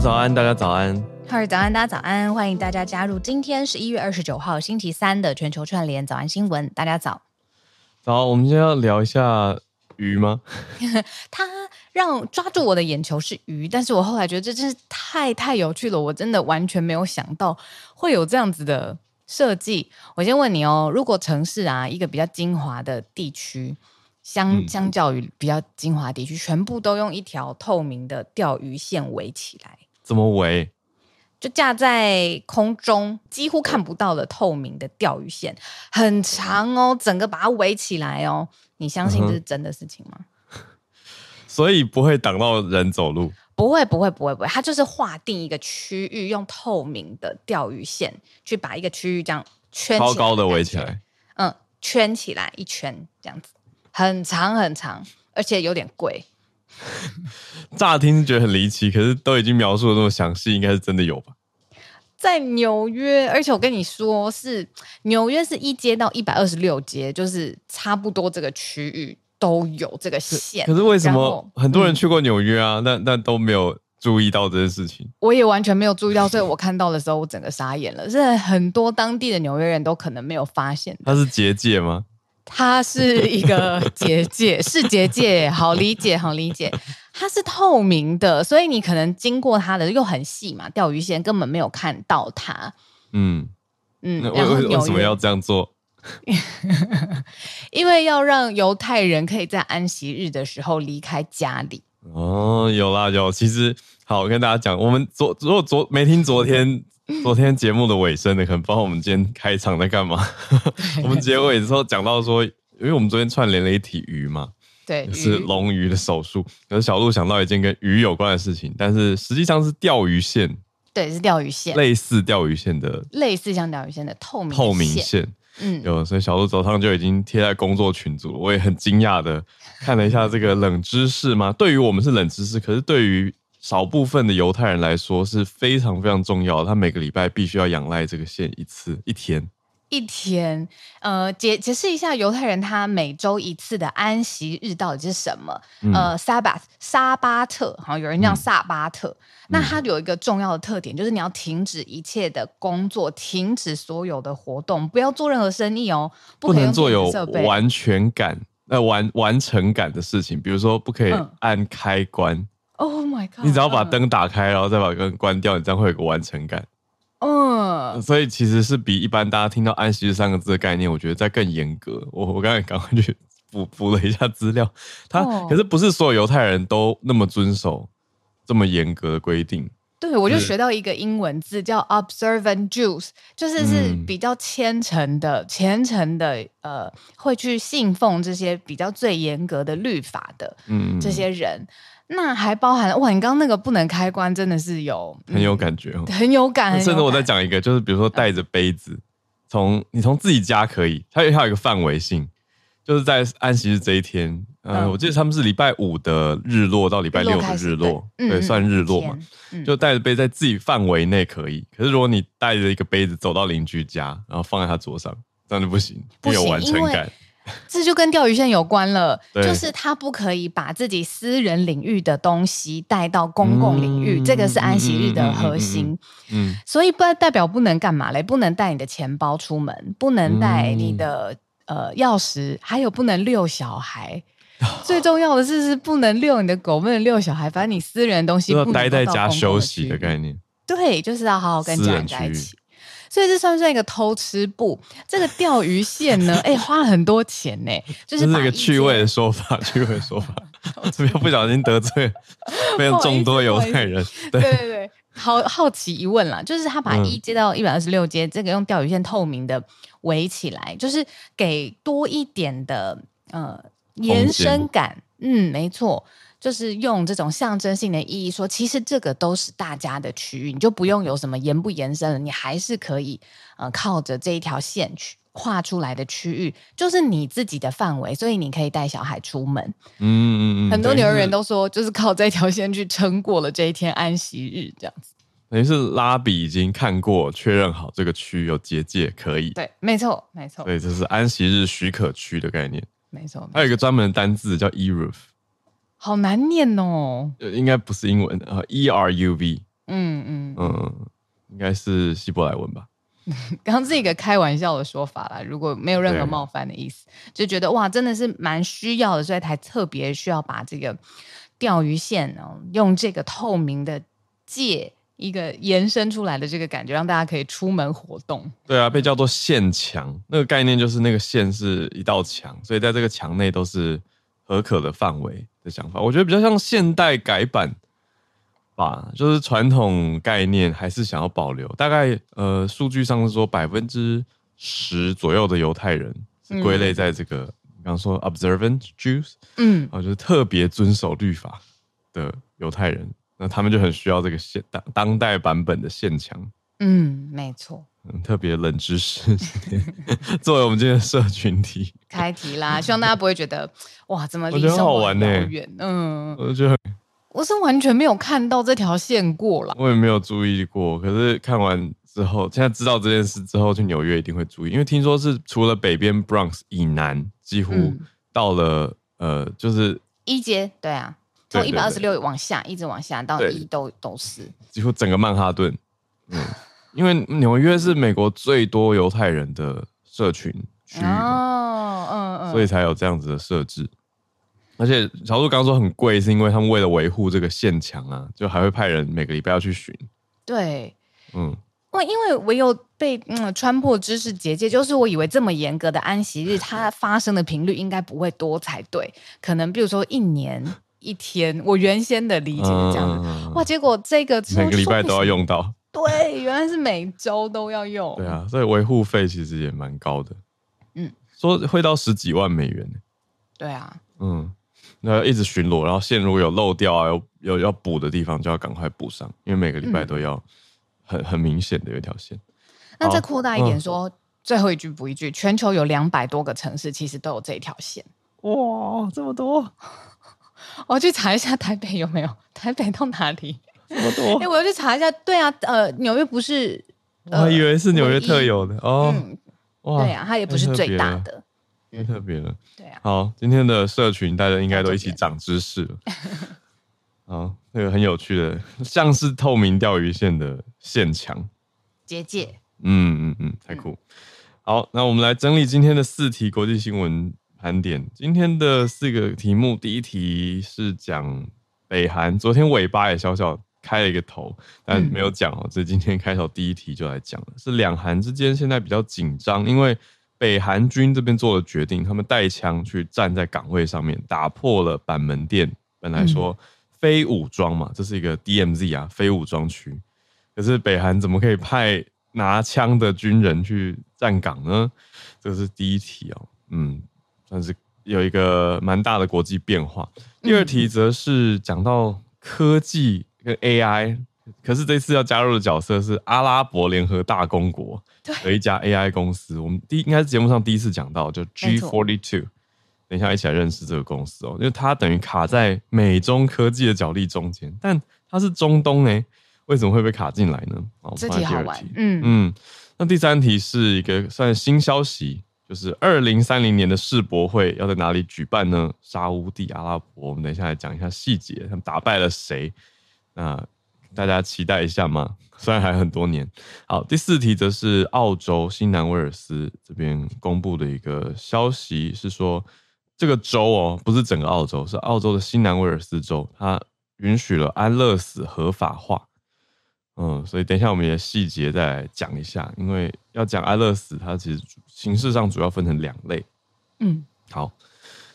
早安，大家早安。哈喽早安，大家早安，欢迎大家加入今天十一月二十九号星期三的全球串联早安新闻。大家早。早，我们今天要聊一下。鱼吗？他让抓住我的眼球是鱼，但是我后来觉得这真是太太有趣了，我真的完全没有想到会有这样子的设计。我先问你哦，如果城市啊一个比较精华的地区，相相较于比较精华地区，嗯，全部都用一条透明的钓鱼线围起来，怎么围？就架在空中，几乎看不到的透明的钓鱼线，很长哦，整个把它围起来哦。你相信这是真的事情吗？嗯、所以不会挡到人走路？不会，不会，不会，不会。它就是划定一个区域，用透明的钓鱼线去把一个区域这样圈高高的围起来。嗯，圈起来一圈这样子，很长很长，而且有点贵。乍听觉得很离奇，可是都已经描述的那么详细，应该是真的有吧？在纽约，而且我跟你说是纽约是一街到一百二十六街，就是差不多这个区域都有这个线。可是为什么很多人去过纽约啊？但、嗯、但都没有注意到这件事情。我也完全没有注意到，所以我看到的时候，我整个傻眼了。是很多当地的纽约人都可能没有发现。它是结界吗？它是一个结界，是结界，好理解，好理解。它是透明的，所以你可能经过它的又很细嘛，钓鱼线根本没有看到它。嗯嗯，为为为什么要这样做？因为要让犹太人可以在安息日的时候离开家里。哦，有啦有，其实好，我跟大家讲，我们昨如果昨没听昨天。昨天节目的尾声呢，可能不知道我们今天开场在干嘛。我们结尾的时候讲到说，因为我们昨天串联了一题鱼嘛，对，是龙鱼的手术。可是小鹿想到一件跟鱼有关的事情，但是实际上是钓鱼线，对，是钓鱼线，类似钓鱼线的，类似像钓鱼线的透明透明线。嗯，有，所以小鹿早上就已经贴在工作群组了。我也很惊讶的看了一下这个冷知识嘛，对于我们是冷知识，可是对于少部分的犹太人来说是非常非常重要的，他每个礼拜必须要仰赖这个线一次一天。一天，呃，解解释一下犹太人他每周一次的安息日到底是什么？嗯、呃，Sabbath 沙巴特，好像有人叫萨巴特。嗯、那它有一个重要的特点，就是你要停止一切的工作，停止所有的活动，不要做任何生意哦，不，不能做有完全感、呃完完成感的事情，比如说不可以按开关。嗯 Oh my god！你只要把灯打开，然后再把灯关掉，你这样会有个完成感。嗯，所以其实是比一般大家听到“安息日”三个字的概念，我觉得在更严格。我我刚才赶快去补补了一下资料，他可是不是所有犹太人都那么遵守这么严格的规定。对，我就学到一个英文字叫 “observant Jews”，就是是比较虔诚的、虔诚的，呃，会去信奉这些比较最严格的律法的，嗯，这些人。那还包含哇，你刚刚那个不能开关，真的是有、嗯、很有感觉哦，很有感。甚至我再讲一个，就是比如说带着杯子，从你从自己家可以，它有它有一个范围性，就是在安息日这一天，呃、嗯，我记得他们是礼拜五的日落到礼拜六的日落，对，对，算日落嘛，嗯、就带着杯在自己范围内可以。可是如果你带着一个杯子走到邻居家，然后放在他桌上，这样就不行，没有完成感。这就跟钓鱼线有关了，就是他不可以把自己私人领域的东西带到公共领域，嗯、这个是安息日的核心。嗯，嗯，嗯，嗯，所以不代表不能干嘛嘞？不能带你的钱包出门，不能带你的、嗯、呃钥匙，还有不能遛小孩。最重要的是是不能遛你的狗，不能遛小孩，反正你私人的东西不能待在家休息的概念。对，就是要好好跟家人在一起。所以这算不算一个偷吃步？这个钓鱼线呢？哎、欸，花了很多钱呢。就是这是一个趣味的说法，趣味的说法。这边不小心得罪非常众多犹太人。对对对，好好奇一问啦，就是他把一接到一百二十六阶，嗯、这个用钓鱼线透明的围起来，就是给多一点的呃延伸感。嗯，没错。就是用这种象征性的意义说，其实这个都是大家的区域，你就不用有什么延不延伸了，你还是可以呃靠着这一条线去画出来的区域，就是你自己的范围，所以你可以带小孩出门。嗯嗯嗯，很多纽约人都说，就是靠这条线去撑过了这一天安息日，这样子。等于是拉比已经看过确认好这个区域有结界可以。对，没错没错。对，这是安息日许可区的概念。没错，还有一个专门的单字叫 Eruv。好难念哦，应该不是英文，呃，E R U V，嗯嗯嗯，应该是希伯来文吧？刚刚是一个开玩笑的说法啦，如果没有任何冒犯的意思，就觉得哇，真的是蛮需要的，所以才特别需要把这个钓鱼线哦，用这个透明的界一个延伸出来的这个感觉，让大家可以出门活动。对啊，被叫做线墙，那个概念就是那个线是一道墙，所以在这个墙内都是合可的范围的。想法，我觉得比较像现代改版吧，就是传统概念还是想要保留。大概呃，数据上是说百分之十左右的犹太人是归类在这个，比方、嗯、说 observant Jews，嗯，啊，就是特别遵守律法的犹太人，那他们就很需要这个现当当代版本的现墙。嗯，没错。嗯，特别冷知识，作为我们今天的社群题开题啦，希望大家不会觉得哇，怎么离生活很遥远？嗯，我觉得 我是完全没有看到这条线过了，我也没有注意过。可是看完之后，现在知道这件事之后，去纽约一定会注意，因为听说是除了北边 Bronx 以南，几乎到了、嗯、呃，就是一街，对啊，从一百二十六往下，一直往下到一都都是几乎整个曼哈顿，嗯。因为纽约是美国最多犹太人的社群区域，哦，嗯嗯，所以才有这样子的设置。而且小杜刚刚说很贵，是因为他们为了维护这个线墙啊，就还会派人每个礼拜要去巡。对，嗯，哇，因为唯有被嗯穿破知识结界，就是我以为这么严格的安息日，它发生的频率应该不会多才对，可能比如说一年一天，我原先的理解是这样子。嗯、哇，结果这个每个礼拜都要用到。对，原来是每周都要用。对啊，所以维护费其实也蛮高的。嗯，说会到十几万美元。对啊。嗯，那要一直巡逻，然后线如果有漏掉啊，有有要补的地方，就要赶快补上，因为每个礼拜都要很、嗯、很明显的有一条线。那再扩大一点说，嗯、最后一句补一句，全球有两百多个城市，其实都有这一条线。哇，这么多！我去查一下台北有没有，台北到哪里？这么多！哎、欸，我要去查一下。对啊，呃，纽约不是，我还以为是纽约特有的哦。嗯、哇，对啊，它也不是最大的，太特别了。对啊。好，今天的社群大家应该都一起长知识了。好，那个很有趣的，像是透明钓鱼线的线墙结界。嗯嗯嗯，太酷。嗯、好，那我们来整理今天的四题国际新闻盘点。今天的四个题目，第一题是讲。北韩昨天尾巴也小小开了一个头，但没有讲哦。这、嗯、今天开头第一题就来讲了，是两韩之间现在比较紧张，因为北韩军这边做了决定，他们带枪去站在岗位上面，打破了板门店。本来说非武装嘛，这是一个 DMZ 啊，非武装区。可是北韩怎么可以派拿枪的军人去站岗呢？这是第一题哦，嗯，算是。有一个蛮大的国际变化。第二题则是讲到科技跟 AI，可是这次要加入的角色是阿拉伯联合大公国的一家 AI 公司。我们第应该是节目上第一次讲到，就 G Forty Two。等一下一起来认识这个公司哦，因为它等于卡在美中科技的角力中间，但它是中东呢，为什么会被卡进来呢？哦，这题好玩。嗯嗯，那第三题是一个算新消息。就是二零三零年的世博会要在哪里举办呢？沙乌地阿拉伯，我们等一下来讲一下细节，他们打败了谁？那大家期待一下嘛？虽然还很多年。好，第四题则是澳洲新南威尔斯这边公布的一个消息，是说这个州哦，不是整个澳洲，是澳洲的新南威尔斯州，它允许了安乐死合法化。嗯，所以等一下我们也细节再来讲一下，因为要讲安乐死，它其实形式上主要分成两类。嗯，好，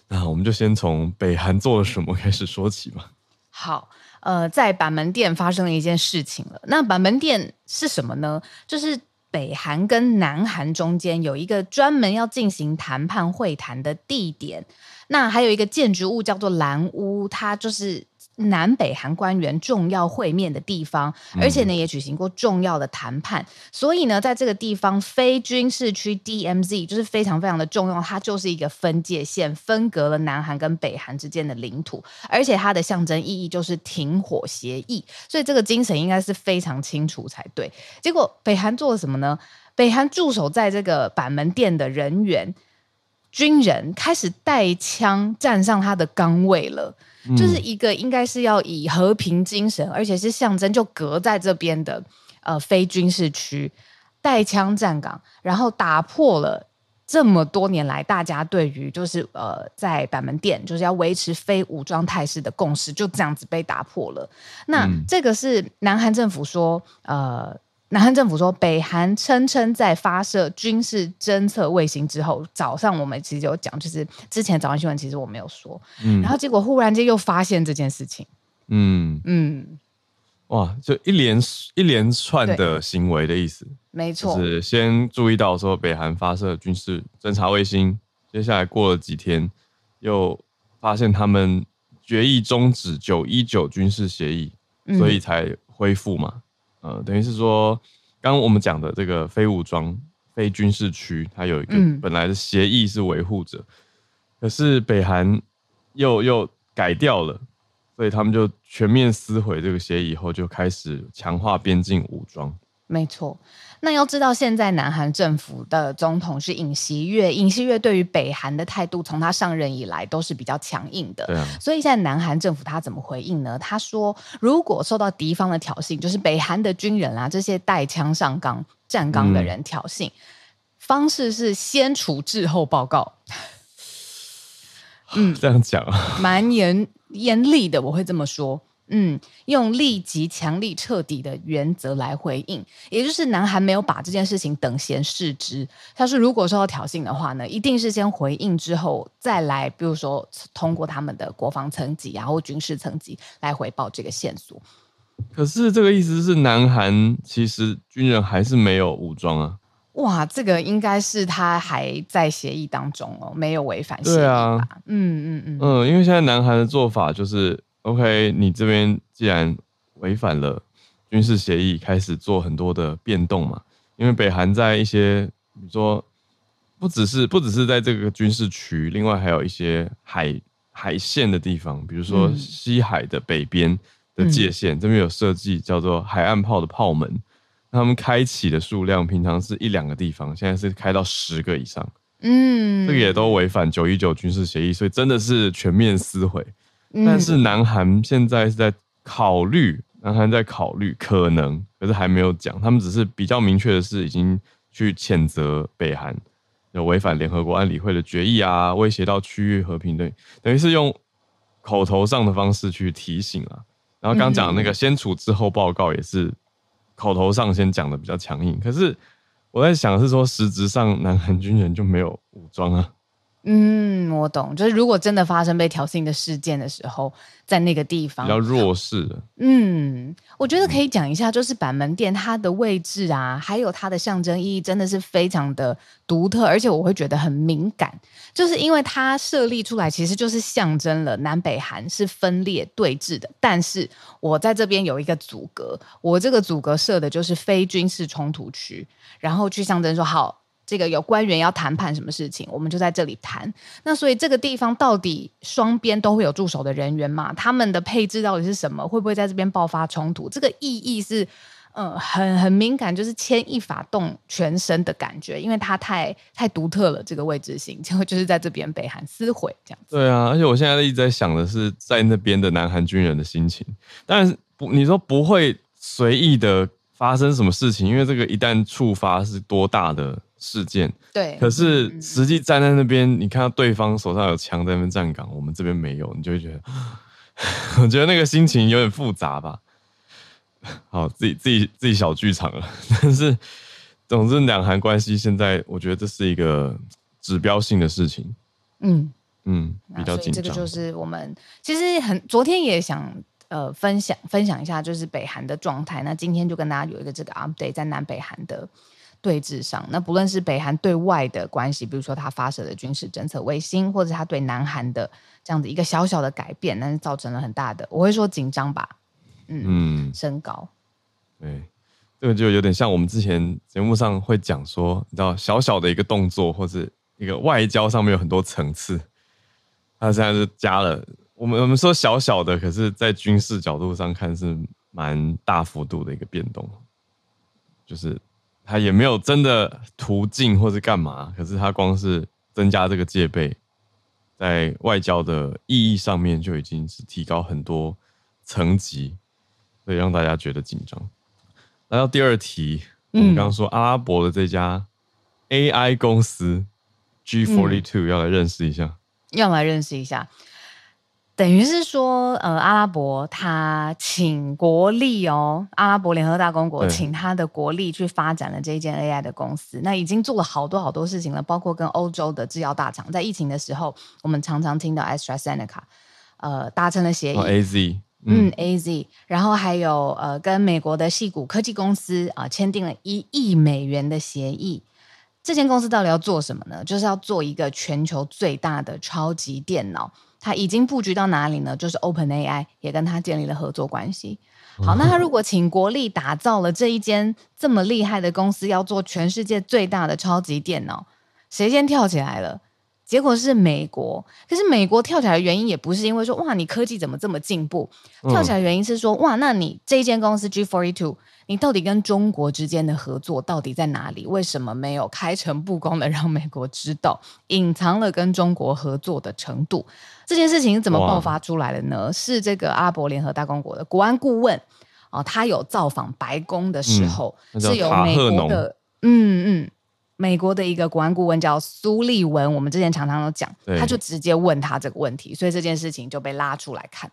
那我们就先从北韩做了什么开始说起吧。好，呃，在板门店发生了一件事情了。那板门店是什么呢？就是北韩跟南韩中间有一个专门要进行谈判会谈的地点。那还有一个建筑物叫做蓝屋，它就是。南北韩官员重要会面的地方，而且呢也举行过重要的谈判，嗯、所以呢，在这个地方非军事区 DMZ 就是非常非常的重要，它就是一个分界线，分隔了南韩跟北韩之间的领土，而且它的象征意义就是停火协议，所以这个精神应该是非常清楚才对。结果北韩做了什么呢？北韩驻守在这个板门店的人员军人开始带枪站上他的岗位了。就是一个应该是要以和平精神，而且是象征，就隔在这边的呃非军事区带枪站岗，然后打破了这么多年来大家对于就是呃在板门店就是要维持非武装态势的共识，就这样子被打破了。那这个是南韩政府说呃。南韩政府说，北韩声称在发射军事侦测卫星之后，早上我们其实有讲，就是之前早上新闻其实我没有说，嗯，然后结果忽然间又发现这件事情，嗯。嗯，哇，就一连一连串的行为的意思，没错，就是先注意到说北韩发射军事侦察卫星，接下来过了几天，又发现他们决议终止九一九军事协议，所以才恢复嘛。呃，等于是说，刚刚我们讲的这个非武装、非军事区，它有一个本来的协议是维护着，嗯、可是北韩又又改掉了，所以他们就全面撕毁这个协议以后，就开始强化边境武装。没错。那要知道，现在南韩政府的总统是尹锡悦，尹锡悦对于北韩的态度，从他上任以来都是比较强硬的。所以现在南韩政府他怎么回应呢？他说，如果受到敌方的挑衅，就是北韩的军人啊，这些带枪上岗站岗的人挑衅，嗯、方式是先处置后报告。嗯，这样讲啊，蛮严严厉的，我会这么说。嗯，用立即、强力、彻底的原则来回应，也就是南韩没有把这件事情等闲视之。他说，如果受到挑衅的话呢，一定是先回应之后再来，比如说通过他们的国防层级啊或军事层级来回报这个线索。可是这个意思是，南韩其实军人还是没有武装啊？哇，这个应该是他还在协议当中哦，没有违反协议吧？啊，嗯嗯嗯嗯，因为现在南韩的做法就是。OK，你这边既然违反了军事协议，开始做很多的变动嘛？因为北韩在一些，比如说，不只是不只是在这个军事区，另外还有一些海海线的地方，比如说西海的北边的界限，嗯、这边有设计叫做海岸炮的炮门，他们开启的数量平常是一两个地方，现在是开到十个以上，嗯，这个也都违反九一九军事协议，所以真的是全面撕毁。但是南韩现在是在考虑，南韩在考虑可能，可是还没有讲。他们只是比较明确的是，已经去谴责北韩有违反联合国安理会的决议啊，威胁到区域和平的，等于是用口头上的方式去提醒啊。然后刚讲那个先处置后报告也是口头上先讲的比较强硬，可是我在想是说，实质上南韩军人就没有武装啊。嗯，我懂，就是如果真的发生被挑衅的事件的时候，在那个地方比较弱势。嗯，我觉得可以讲一下，就是板门店它的位置啊，还有它的象征意义，真的是非常的独特，而且我会觉得很敏感，就是因为它设立出来，其实就是象征了南北韩是分裂对峙的。但是我在这边有一个阻隔，我这个阻隔设的就是非军事冲突区，然后去象征说好。这个有官员要谈判什么事情，我们就在这里谈。那所以这个地方到底双边都会有驻守的人员嘛？他们的配置到底是什么？会不会在这边爆发冲突？这个意义是，嗯，很很敏感，就是牵一发动全身的感觉，因为它太太独特了。这个位置性，就就是在这边北韩撕毁这样子。对啊，而且我现在一直在想的是，在那边的南韩军人的心情。但是不，你说不会随意的发生什么事情，因为这个一旦触发是多大的事件对，可是实际站在那边，嗯、你看到对方手上有枪在那边站岗，我们这边没有，你就会觉得，我觉得那个心情有点复杂吧。好，自己自己自己小剧场了。但是，总之，两韩关系现在，我觉得这是一个指标性的事情。嗯嗯，比较紧张。这个就是我们其实很昨天也想。呃分享分享一下，就是北韩的状态。那今天就跟大家有一个这个 update，在南北韩的对峙上，那不论是北韩对外的关系，比如说他发射的军事侦测卫星，或者他对南韩的这样子一个小小的改变，但是造成了很大的，我会说紧张吧，嗯，嗯升高。对，这个就有点像我们之前节目上会讲说，你知道，小小的一个动作，或是一个外交上面有很多层次。他现在是加了，我们我们说小小的，可是在军事角度上看是蛮大幅度的一个变动，就是他也没有真的途径或是干嘛，可是他光是增加这个戒备，在外交的意义上面就已经是提高很多层级，所以让大家觉得紧张。来到第二题，我们刚刚说阿拉伯的这家 AI 公司 G Forty Two 要来认识一下。要来认识一下，等于是说，呃，阿拉伯他请国力哦，阿拉伯联合大公国请他的国力去发展了这一间 AI 的公司，那已经做了好多好多事情了，包括跟欧洲的制药大厂，在疫情的时候，我们常常听到 AstraZeneca，呃，达成了协议，哦，AZ，嗯，嗯，AZ，然后还有呃，跟美国的细谷科技公司啊，呃，签订了一亿美元的协议。这间公司到底要做什么呢？就是要做一个全球最大的超级电脑。它已经布局到哪里呢？就是 OpenAI 也跟他建立了合作关系。好，那他如果请国力打造了这一间这么厉害的公司，要做全世界最大的超级电脑，谁先跳起来了？结果是美国。可是美国跳起来的原因也不是因为说哇，你科技怎么这么进步？跳起来的原因是说哇，那你这一间公司 G42。你到底跟中国之间的合作到底在哪里？为什么没有开诚布公的让美国知道，隐藏了跟中国合作的程度？这件事情是怎么爆发出来的呢？是这个阿拉伯联合大公国的国安顾问啊、哦，他有造访白宫的时候，嗯、是由美国的嗯嗯，美国的一个国安顾问叫苏利文，我们之前常常都讲，他就直接问他这个问题，所以这件事情就被拉出来看。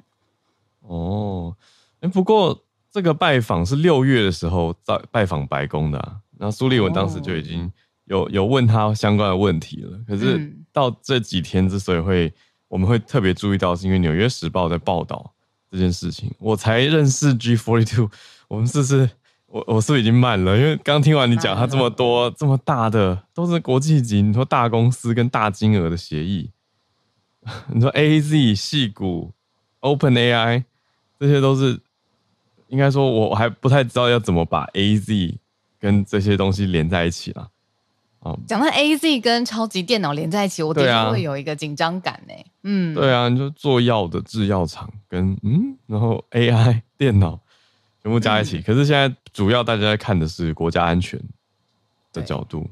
哦，哎，不过。这个拜访是六月的时候在拜访白宫的、啊，然后苏立文当时就已经有有问他相关的问题了。可是到这几天之所以会我们会特别注意到，是因为《纽约时报》在报道这件事情，我才认识 G Forty Two。我们是不是我我是不是已经慢了？因为刚听完你讲，他这么多这么大的都是国际级，你说大公司跟大金额的协议，你说 AZ、矽谷、OpenAI 这些都是。应该说，我还不太知道要怎么把 A Z 跟这些东西连在一起了。哦，讲到 A Z 跟超级电脑连在一起，我的确会有一个紧张感呢。嗯，对啊，你就做药的制药厂跟嗯，然后 A I 电脑全部加一起。嗯。可是现在主要大家在看的是国家安全的角度。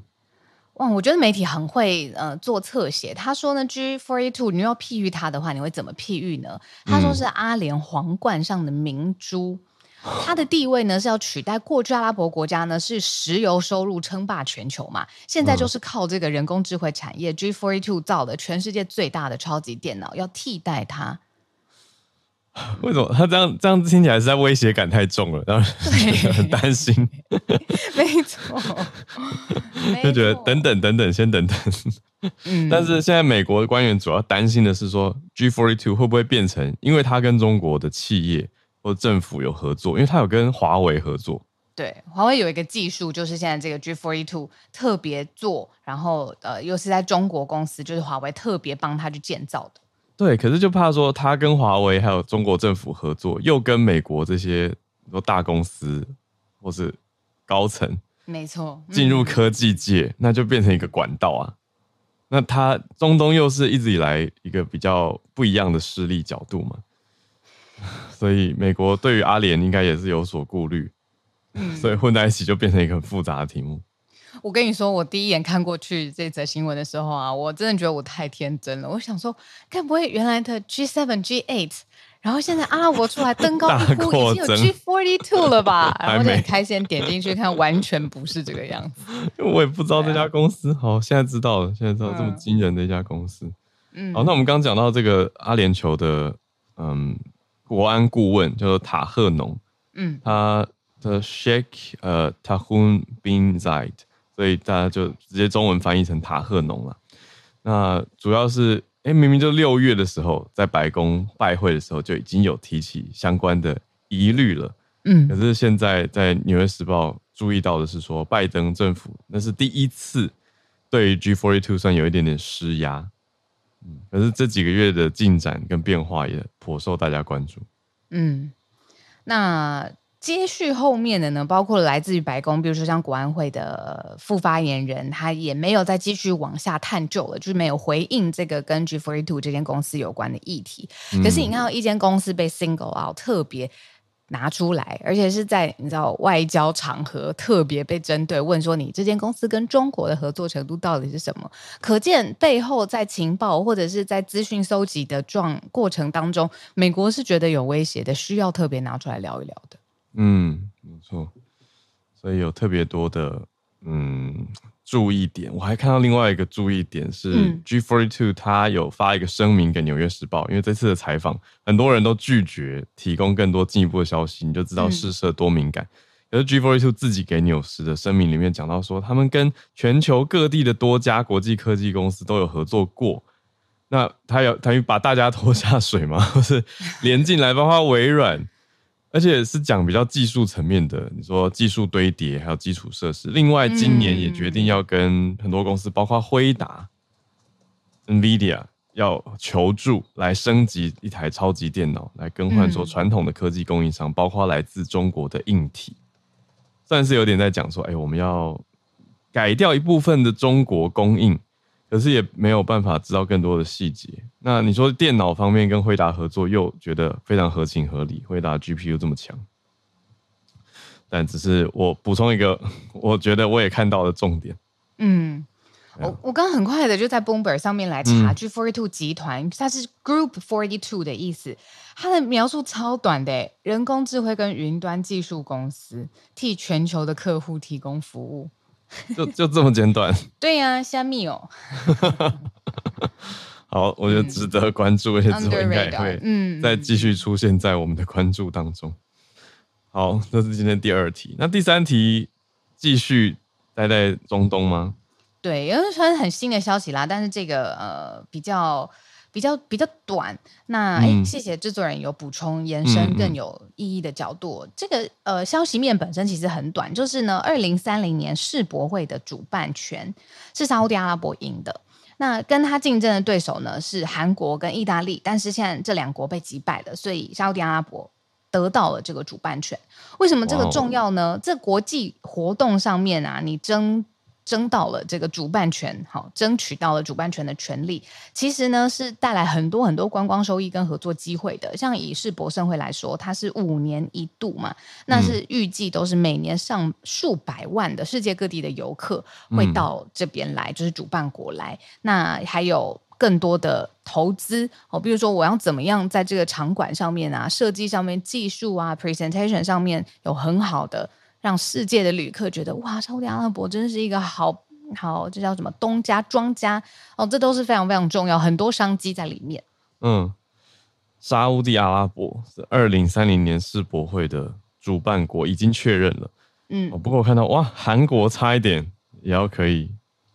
哇，我觉得媒体很会呃做侧写。他说呢，G42，你要譬喻它的话，你会怎么譬喻呢？他说是阿联皇冠上的明珠。它的地位呢，是要取代过去阿拉伯国家呢，是石油收入称霸全球嘛，现在就是靠这个人工智慧产业 G forty two 造的全世界最大的超级电脑要替代它。为什么他这样这样子听起来是在威胁感太重了，然后 很担心。没错，就觉得等等等等，先等等。嗯，但是现在美国的官员主要担心的是说，G forty two 会不会变成，因为它跟中国的企业。或政府有合作，因为他有跟华为合作。对，华为有一个技术，就是现在这个 G42 特别做，然后呃，又是在中国公司，就是华为特别帮他去建造的。对，可是就怕说他跟华为还有中国政府合作，又跟美国这些大公司或是高层，没错，进入科技界，嗯，那就变成一个管道啊。那他中东又是一直以来一个比较不一样的势力角度嘛。所以美国对于阿联应该也是有所顾虑，嗯，所以混在一起就变成一个很复杂的题目。我跟你说，我第一眼看过去这则新闻的时候啊，我真的觉得我太天真了。我想说，该不会原来的 G7、G8，然后现在阿拉伯出来登高 一呼，已经有 G42 了吧？然后就很开心点进去看，完全不是这个样子。我也不知道这家公司，好，现在知道了，现在知道这么惊人的一家公司。嗯，好，那我们刚刚讲到这个阿联酋的，嗯。国安顾问叫做塔赫农，嗯，他的 Sheikh 呃 Tahun bin Zayed，所以大家就直接中文翻译成塔赫农了。那主要是哎，明明就六月的时候，在白宫拜会的时候就已经有提起相关的疑虑了。嗯，可是现在在《纽约时报》注意到的是说，拜登政府那是第一次对 G42 算有一点点施压。嗯，可是这几个月的进展跟变化也颇受大家关注。嗯，那。接续后面的呢，包括来自于白宫，比如说像国安会的副发言人，他也没有再继续往下探究了，就是没有回应这个跟 gfor two 这间公司有关的议题。嗯、可是你看到一间公司被 single out，特别拿出来，而且是在你知道外交场合特别被针对，问说你这间公司跟中国的合作程度到底是什么？可见背后在情报或者是在资讯搜集的状过程当中，美国是觉得有威胁的，需要特别拿出来聊一聊的。嗯，没错，所以有特别多的嗯注意点。我还看到另外一个注意点是、，G forty、two 他有发一个声明给《纽约时报》，因为这次的采访，很多人都拒绝提供更多进一步的消息，你就知道事实多敏感。可、嗯、是 G42 自己给纽时的声明里面讲到说，他们跟全球各地的多家国际科技公司都有合作过。那他有等于把大家拖下水吗？或是连进来，包括微软。而且是讲比较技术层面的，你说技术堆叠还有基础设施。另外，今年也决定要跟很多公司，包括辉达、NVIDIA 要求助来升级一台超级电脑，来更换说传统的科技供应商，包括来自中国的硬体。算是有点在讲说，哎，我们要改掉一部分的中国供应。可是也没有办法知道更多的细节。那你说电脑方面跟惠达合作，又觉得非常合情合理。惠达 GPU 这么强，但只是我补充一个，我觉得我也看到的重点。嗯，我我刚很快的就在 Bloomberg 上面来查、嗯、G42 集团，它是 Group Forty Two 的意思。它的描述超短的，人工智慧跟云端技术公司，替全球的客户提供服务。就就这么简短？对呀、啊，虾米哦。好，我觉得值得关注，而且之后应该会嗯再继续出现在我们的关注当中。好，这是今天第二题。那第三题继续待在中东吗？对，因为算是很新的消息啦，但是这个呃比较。比较比较短，那哎、嗯，谢谢制作人有补充延伸更有意义的角度。嗯嗯、这个呃消息面本身其实很短，就是呢，二零三零年世博会的主办权是沙乌地阿拉伯赢的，那跟他竞争的对手呢是韩国跟意大利，但是现在这两国被击败了，所以沙乌地阿拉伯得到了这个主办权。为什么这个重要呢？这国际活动上面啊，你争。争到了这个主办权，好，争取到了主办权的权利，其实呢是带来很多很多观光收益跟合作机会的。像以世博盛会来说，它是五年一度嘛，那是预计都是每年上数百万的世界各地的游客会到这边来，就是主办国来。那还有更多的投资哦，比如说我要怎么样在这个场馆上面啊，设计上面、技术啊、presentation 上面有很好的。让世界的旅客觉得哇，沙乌地阿拉伯真是一个好好，这叫什么东家庄家哦，这都是非常非常重要，很多商机在里面。嗯，沙乌地阿拉伯是二零三零年世博会的主办国，已经确认了。嗯，不过我看到哇，韩国差一点也要可以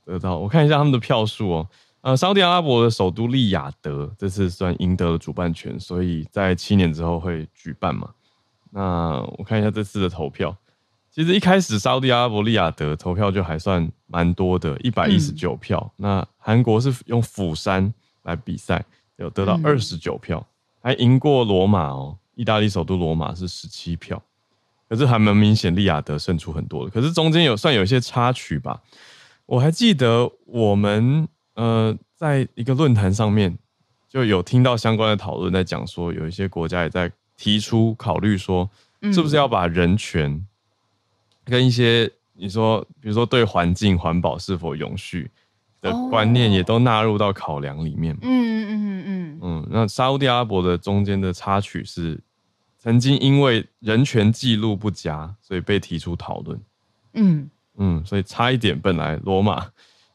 得到，我看一下他们的票数哦。呃，沙乌地阿拉伯的首都利雅得这次算赢得了主办权，所以在七年之后会举办嘛。那我看一下这次的投票。其实一开始，沙乌地阿拉伯利亚德投票就还算蛮多的，一百一十九票。嗯、那韩国是用釜山来比赛，有得到二十九票，还赢过罗马哦。意大利首都罗马是十七票，可是还蛮明显，利雅得胜出很多的。可是中间有算有一些插曲吧。我还记得我们呃，在一个论坛上面就有听到相关的讨论，在讲说有一些国家也在提出考虑说，是不是要把人权。跟一些你说，比如说对环境环保是否永续的观念，也都纳入到考量里面。嗯嗯嗯嗯嗯。那沙乌地阿拉伯的中间的插曲是，曾经因为人权记录不佳，所以被提出讨论。嗯嗯，所以差一点，本来罗马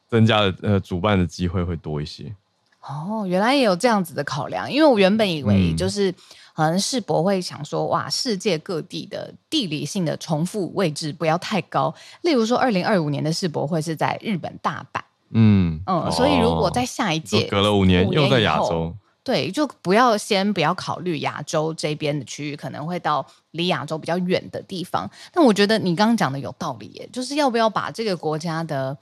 增加了呃主办的机会会多一些。哦，原来也有这样子的考量，因为我原本以为就是。可能世博会想说，哇，世界各地的地理性的重复位置不要太高。例如说，二零二五年的世博会是在日本大阪，嗯嗯，所以如果在下一届隔了五年又在亚洲，对，就不要先不要考虑亚洲这边的区域，可能会到离亚洲比较远的地方。但我觉得你刚刚讲的有道理耶，就是要不要把这个国家的，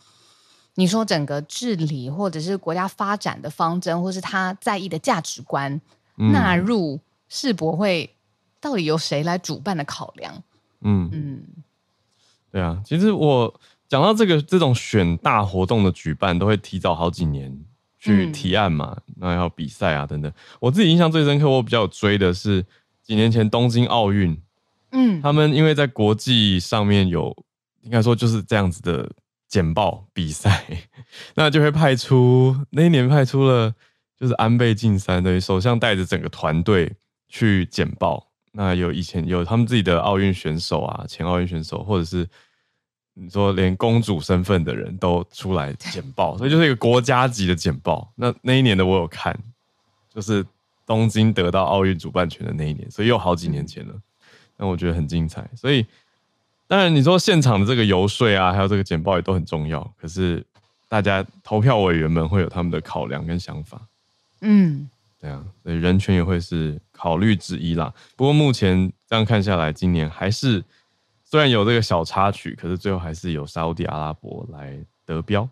你说整个治理或者是国家发展的方针，或是他在意的价值观纳入世博会，到底由谁来主办的考量？嗯嗯，对啊，其实我讲到这个这种选大活动的举办，都会提早好几年去提案嘛，然后要比赛啊等等。我自己印象最深刻，我比较有追的是几年前东京奥运，嗯，他们因为在国际上面有应该说就是这样子的简报比赛，那就会派出那一年派出了就是安倍晋三等于首相带着整个团队去简报。那有以前有他们自己的奥运选手啊，前奥运选手，或者是你说连公主身份的人都出来简报，所以就是一个国家级的简报。那那一年的我有看，就是东京得到奥运主办权的那一年，所以又好几年前了。那我觉得很精彩。所以当然你说现场的这个游说啊，还有这个简报也都很重要。可是大家投票委员们会有他们的考量跟想法。嗯。对啊，所以人权也会是考虑之一啦。不过目前这样看下来，今年还是虽然有这个小插曲，可是最后还是由沙乌地阿拉伯来得标。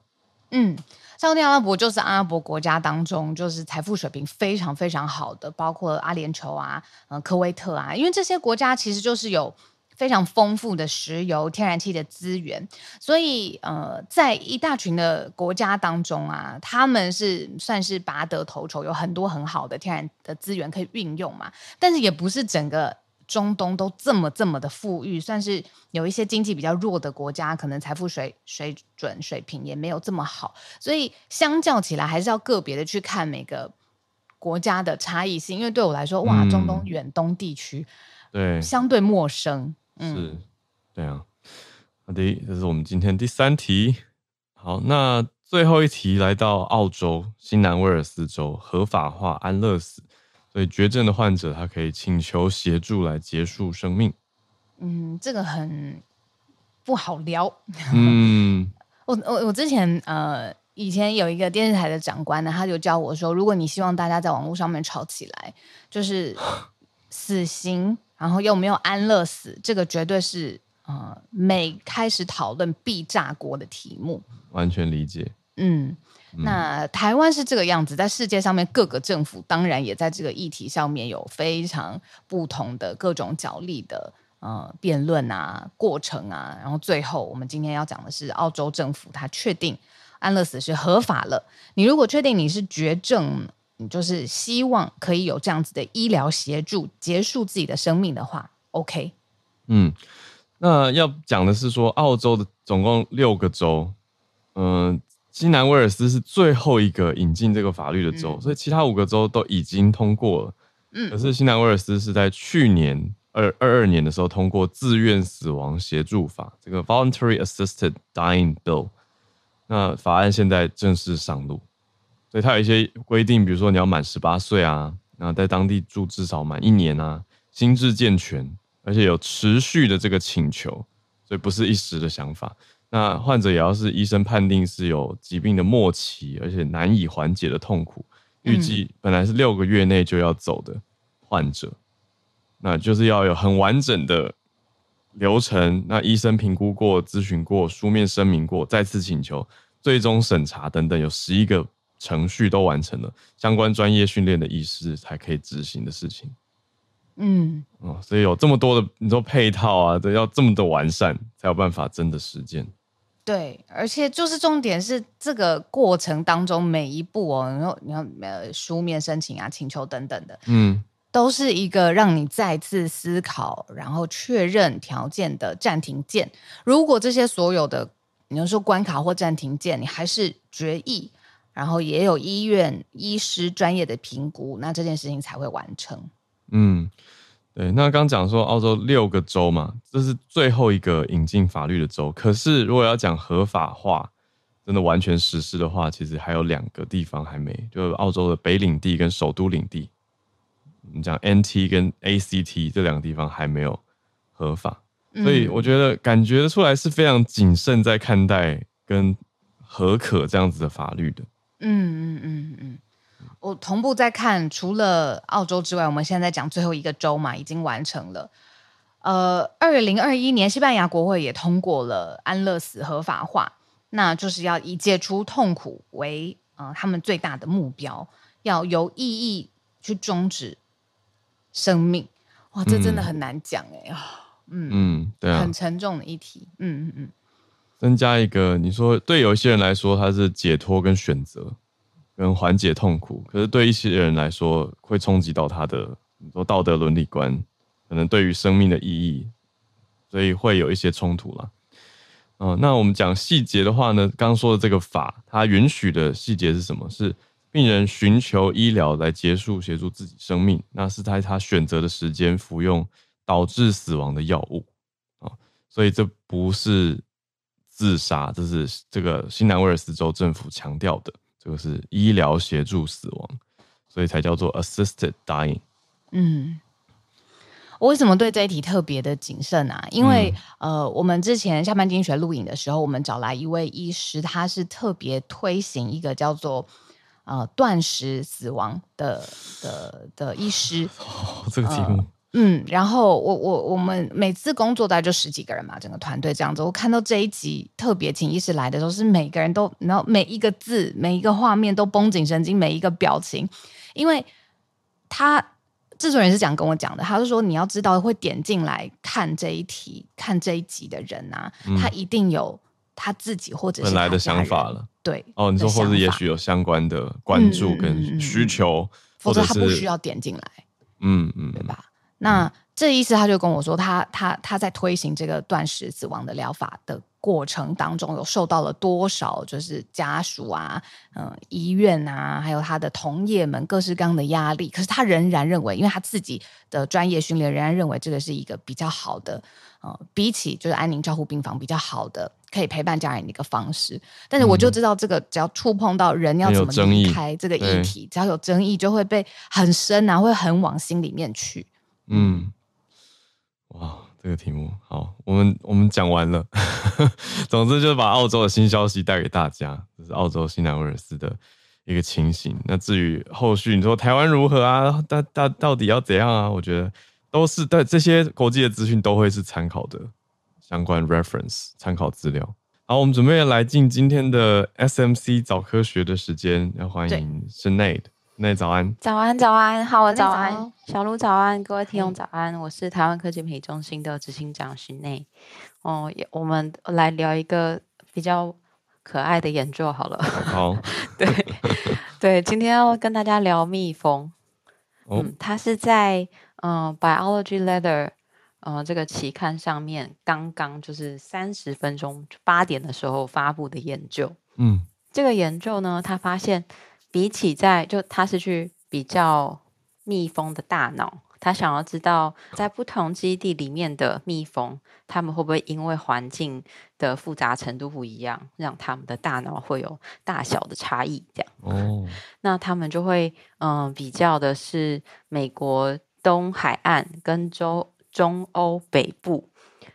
嗯，沙乌地阿拉伯就是阿拉伯国家当中就是财富水平非常非常好的，包括阿联酋啊、呃、科威特啊，因为这些国家其实就是有。非常丰富的石油、天然气的资源，所以呃，在一大群的国家当中啊，他们是算是拔得头筹，有很多很好的天然的资源可以运用嘛。但是也不是整个中东都这么这么的富裕，算是有一些经济比较弱的国家，可能财富水水准水平也没有这么好。所以相较起来，还是要个别的去看每个国家的差异性。因为对我来说，哇，中东远东地区对相对陌生。是，对啊，好的，这是我们今天第三题。好，那最后一题来到澳洲新南威尔斯州合法化安乐死，所以绝症的患者他可以请求协助来结束生命。嗯，这个很不好聊。嗯，我我我之前呃以前有一个电视台的长官呢，他就教我说，如果你希望大家在网络上面吵起来，就是 死刑。然后又没有安乐死，这个绝对是呃每开始讨论必炸锅的题目。完全理解。嗯，那台湾是这个样子，在世界上面各个政府当然也在这个议题上面有非常不同的各种角力的呃辩论啊过程啊，然后最后我们今天要讲的是澳洲政府，它确定安乐死是合法了。你如果确定你是绝症。你就是希望可以有这样子的医疗协助结束自己的生命的话，OK。嗯，那要讲的是说，澳洲的总共六个州，嗯、呃，新南威尔斯是最后一个引进这个法律的州，嗯、所以其他五个州都已经通过了。嗯，可是新南威尔斯是在去年二二二年的时候通过自愿死亡协助法，这个 Voluntary Assisted Dying Bill。那法案现在正式上路。所以它有一些规定，比如说你要满十八岁啊，然后在当地住至少满一年啊，心智健全，而且有持续的这个请求，所以不是一时的想法。那患者也要是医生判定是有疾病的末期，而且难以缓解的痛苦，预计本来是六个月内就要走的患者，那就是要有很完整的流程，那医生评估过、咨询过、书面声明过、再次请求、最终审查等等，有十一个。程序都完成了，相关专业训练的医师才可以执行的事情。嗯，哦，所以有这么多的你说配套啊，都要这么的完善，才有办法真的实践。对，而且就是重点是这个过程当中每一步哦，然后你要呃书面申请啊、请求等等的，嗯，都是一个让你再次思考，然后确认条件的暂停键。如果这些所有的你要说关卡或暂停键，你还是决议。然后也有医院医师专业的评估，那这件事情才会完成。嗯，对。那刚讲说澳洲六个州嘛，这是最后一个引进法律的州。可是如果要讲合法化，真的完全实施的话，其实还有两个地方还没，就是澳洲的北领地跟首都领地。我们讲 NT 跟 ACT 这两个地方还没有合法，所以我觉得感觉出来是非常谨慎在看待跟。何可这样子的法律的。嗯嗯嗯嗯，我同步在看，除了澳洲之外，我们现在在讲最后一个州嘛，已经完成了。呃，二零二一年，西班牙国会也通过了安乐死合法化，那就是要以解除痛苦为呃他们最大的目标，要有意义去终止生命。哇，这真的很难讲哎啊，嗯嗯，对啊，很沉重的议题，嗯嗯嗯。增加一个，你说对有些人来说，它是解脱跟选择，跟缓解痛苦；可是对一些人来说，会冲击到他的你说道德伦理观。可能对于生命的意义，所以会有一些冲突了。嗯，那我们讲细节的话呢，刚刚说的这个法，它允许的细节是什么？是病人寻求医疗来结束协助自己生命，那是在他选择的时间服用导致死亡的药物啊，所以这不是自杀，这是这个新南威尔斯州政府强调的，这个是医疗协助死亡，所以才叫做 assisted dying。嗯。我为什么对这一题特别的谨慎啊？因为、嗯、呃，我们之前下班经济学录影的时候，我们找来一位医师，他是特别推行一个叫做呃断食死亡的的的医师。哦，这个题目。呃、嗯，然后我我我们每次工作大概就十几个人嘛，整个团队这样子。我看到这一集特别请医师来的时候，是每个人都然后每一个字、每一个画面都绷紧神经，每一个表情，因为他。制作人是这样跟我讲的，他是说，你要知道会点进来看这一题、看这一集的人啊，嗯、他一定有他自己或者是本来的想法了。对，哦，你说或者也许有相关的关注跟需求，嗯嗯嗯、否则他不需要点进来。嗯嗯，对吧？那这意思他就跟我说，他他他在推行这个断食死亡的疗法的。过程当中有受到了多少，就是家属啊，嗯、呃，医院啊，还有他的同业们各式各样的压力。可是他仍然认为，因为他自己的专业训练，仍然认为这个是一个比较好的，呃，比起就是安宁照护病房比较好的，可以陪伴家人的一个方式。但是我就知道，这个只要触碰到人要怎么离开这个议题，只要有争议，就会被很深啊，会很往心里面去。嗯，哇。这个题目好，我们我们讲完了。总之就是把澳洲的新消息带给大家，这是澳洲新南威尔斯的一个情形。那至于后续，你说台湾如何啊？到到到底要怎样啊？我觉得都是对这些国际的资讯都会是参考的相关 reference 参考资料。好，我们准备来进今天的 SMC 早科学的时间，要欢迎 Sinead。那早安，早安，早安，好，我早安，小卢早安，各位听众早安，我是台湾科技媒体中心的执行长徐内。哦，我们来聊一个比较可爱的研究好了。好，对对，今天要跟大家聊蜜蜂。哦、嗯，它是在嗯、呃、Biology Letter 嗯、呃、这个期刊上面刚刚就是三十分钟八点的时候发布的研究。嗯，这个研究呢，它发现。比起在就他是去比较蜜蜂的大脑，他想要知道在不同基地里面的蜜蜂，他们会不会因为环境的复杂程度不一样，让他们的大脑会有大小的差异？这样哦，那他们就会嗯比较的是美国东海岸跟中中欧北部，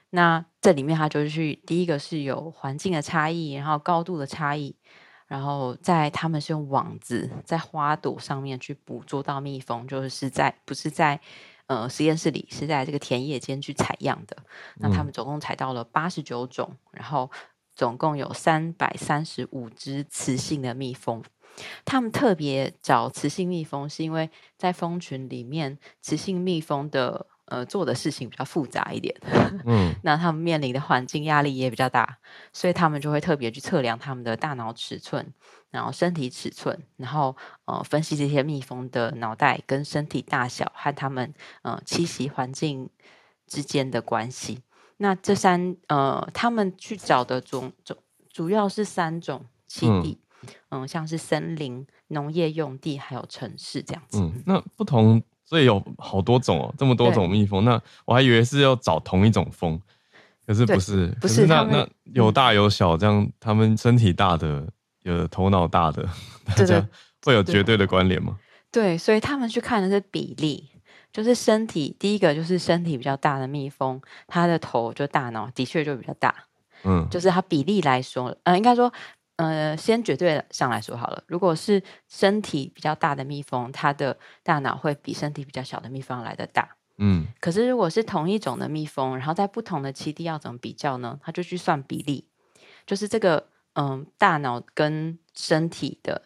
那这里面他就是去第一个是有环境的差异，然后高度的差异。然后在他们是用网子在花朵上面去捕捉到蜜蜂，就是在不是在呃实验室里，是在这个田野间去采样的。那他们总共采到了八十九种，然后总共有三百三十五只雌性的蜜蜂。他们特别找雌性蜜蜂，是因为在蜂群里面，雌性蜜蜂的。呃，做的事情比较复杂一点，嗯，那他们面临的环境压力也比较大，所以他们就会特别去测量他们的大脑尺寸，然后身体尺寸，然后呃分析这些蜜蜂的脑袋跟身体大小和他们呃栖息环境之间的关系。那这三呃，他们去找的种种主要是三种栖地，嗯、呃，像是森林、农业用地还有城市这样子。嗯，那不同。所以有好多种哦，这么多种蜜蜂，那我还以为是要找同一种蜂，可是不是，不是，那那有大有小，这样他们身体大的，有头脑大的，大家会有绝对的关联吗？对，所以他们去看的是比例，就是身体第一个就是身体比较大的蜜蜂，它的头就大脑的确就比较大，嗯，就是它比例来说，嗯、呃，应该说。呃，先绝对上来说好了，如果是身体比较大的蜜蜂，它的大脑会比身体比较小的蜜蜂来的大。嗯，可是如果是同一种的蜜蜂，然后在不同的栖地要怎么比较呢？它就去算比例，就是这个嗯、呃，大脑跟身体的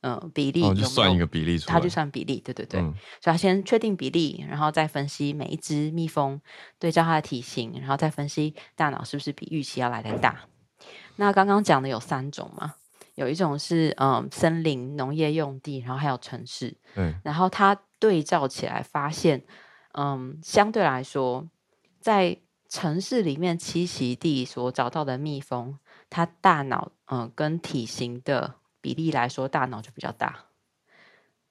嗯、呃、比例有有，就算一个比例出来，他就算比例，对对对，嗯、所以他先确定比例，然后再分析每一只蜜蜂，对照它的体型，然后再分析大脑是不是比预期要来的大。那刚刚讲的有三种嘛，有一种是嗯、呃、森林农业用地，然后还有城市，对，然后他对照起来发现。嗯，相对来说，在城市里面栖息地所找到的蜜蜂，它大脑嗯跟体型的比例来说，大脑就比较大。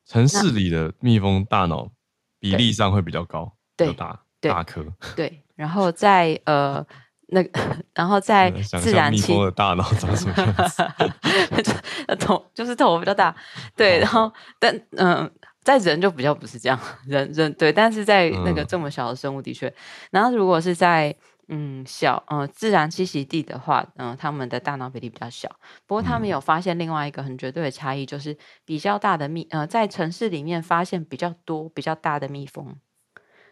城市里的蜜蜂大脑比例上会比较高，对，比较大，大颗。对，然后在呃那个，然后在自然蜜蜂的大脑长什么样子？头就是头比较大，对，然后但嗯。在人就比较不是这样，人人对，但是在那个这么小的生物的确，嗯、然后如果是在嗯小呃自然栖息地的话，嗯、呃，他们的大脑比例比较小。不过他们有发现另外一个很绝对的差异，就是比较大的蜜呃在城市里面发现比较多比较大的蜜蜂，